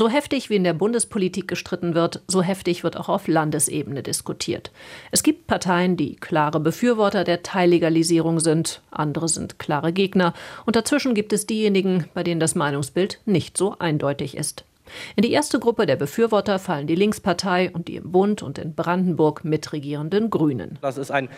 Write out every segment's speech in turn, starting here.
So heftig wie in der Bundespolitik gestritten wird, so heftig wird auch auf Landesebene diskutiert. Es gibt Parteien, die klare Befürworter der Teillegalisierung sind, andere sind klare Gegner, und dazwischen gibt es diejenigen, bei denen das Meinungsbild nicht so eindeutig ist. In die erste Gruppe der Befürworter fallen die Linkspartei und die im Bund und in Brandenburg mitregierenden Grünen. Das ist ein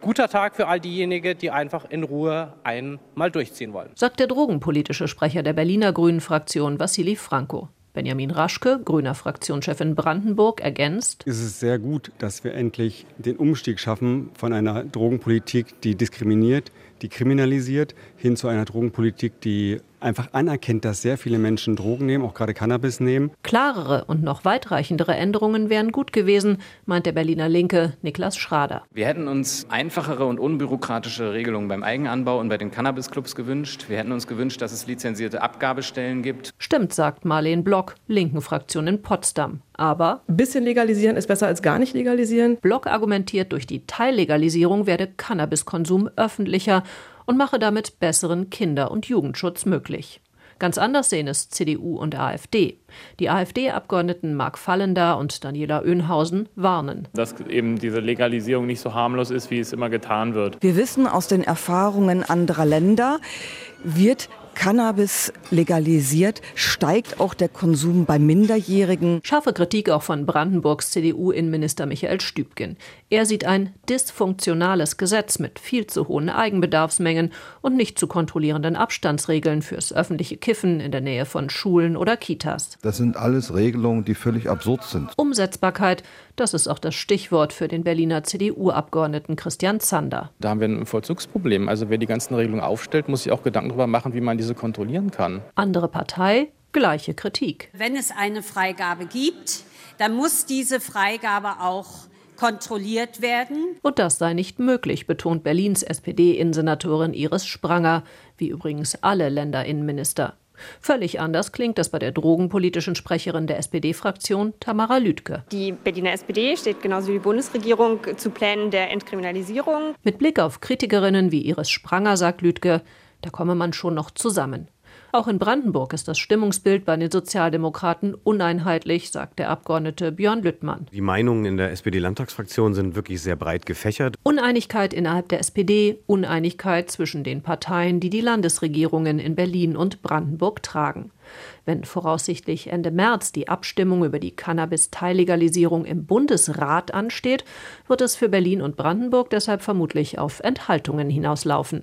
guter Tag für all diejenigen, die einfach in Ruhe einmal durchziehen wollen. Sagt der drogenpolitische Sprecher der Berliner Grünen-Fraktion Vassili Franco. Benjamin Raschke, grüner Fraktionschef in Brandenburg, ergänzt. Es ist sehr gut, dass wir endlich den Umstieg schaffen von einer Drogenpolitik, die diskriminiert, die kriminalisiert, hin zu einer Drogenpolitik, die einfach anerkennt, dass sehr viele Menschen Drogen nehmen, auch gerade Cannabis nehmen. Klarere und noch weitreichendere Änderungen wären gut gewesen, meint der Berliner Linke Niklas Schrader. Wir hätten uns einfachere und unbürokratische Regelungen beim Eigenanbau und bei den Cannabisclubs gewünscht. Wir hätten uns gewünscht, dass es lizenzierte Abgabestellen gibt. Stimmt, sagt Marleen Block, linken Fraktion in Potsdam. Aber ein bisschen legalisieren ist besser als gar nicht legalisieren. Block argumentiert, durch die Teillegalisierung werde Cannabiskonsum öffentlicher und mache damit besseren Kinder- und Jugendschutz möglich. Ganz anders sehen es CDU und AfD. Die AfD-Abgeordneten Mark Fallender und Daniela Oehnhausen warnen. Dass eben diese Legalisierung nicht so harmlos ist, wie es immer getan wird. Wir wissen aus den Erfahrungen anderer Länder, wird Cannabis legalisiert, steigt auch der Konsum bei Minderjährigen. Scharfe Kritik auch von Brandenburgs CDU-Innenminister Michael Stübgen. Er sieht ein dysfunktionales Gesetz mit viel zu hohen Eigenbedarfsmengen und nicht zu kontrollierenden Abstandsregeln fürs öffentliche Kiffen in der Nähe von Schulen oder Kitas. Das sind alles Regelungen, die völlig absurd sind. Umsetzbarkeit, das ist auch das Stichwort für den Berliner CDU-Abgeordneten Christian Zander. Da haben wir ein Vollzugsproblem. Also wer die ganzen Regelungen aufstellt, muss sich auch Gedanken darüber machen, wie man diese kontrollieren kann. Andere Partei, gleiche Kritik. Wenn es eine Freigabe gibt, dann muss diese Freigabe auch kontrolliert werden. Und das sei nicht möglich, betont Berlins SPD-Innensenatorin Iris Spranger, wie übrigens alle Länderinnenminister. Völlig anders klingt das bei der drogenpolitischen Sprecherin der SPD-Fraktion Tamara Lüdke. Die Berliner SPD steht genauso wie die Bundesregierung zu Plänen der Entkriminalisierung. Mit Blick auf Kritikerinnen wie Iris Spranger sagt Lüdke, da komme man schon noch zusammen. Auch in Brandenburg ist das Stimmungsbild bei den Sozialdemokraten uneinheitlich, sagt der Abgeordnete Björn Lüttmann. Die Meinungen in der SPD-Landtagsfraktion sind wirklich sehr breit gefächert. Uneinigkeit innerhalb der SPD, Uneinigkeit zwischen den Parteien, die die Landesregierungen in Berlin und Brandenburg tragen. Wenn voraussichtlich Ende März die Abstimmung über die Cannabis-Teillegalisierung im Bundesrat ansteht, wird es für Berlin und Brandenburg deshalb vermutlich auf Enthaltungen hinauslaufen.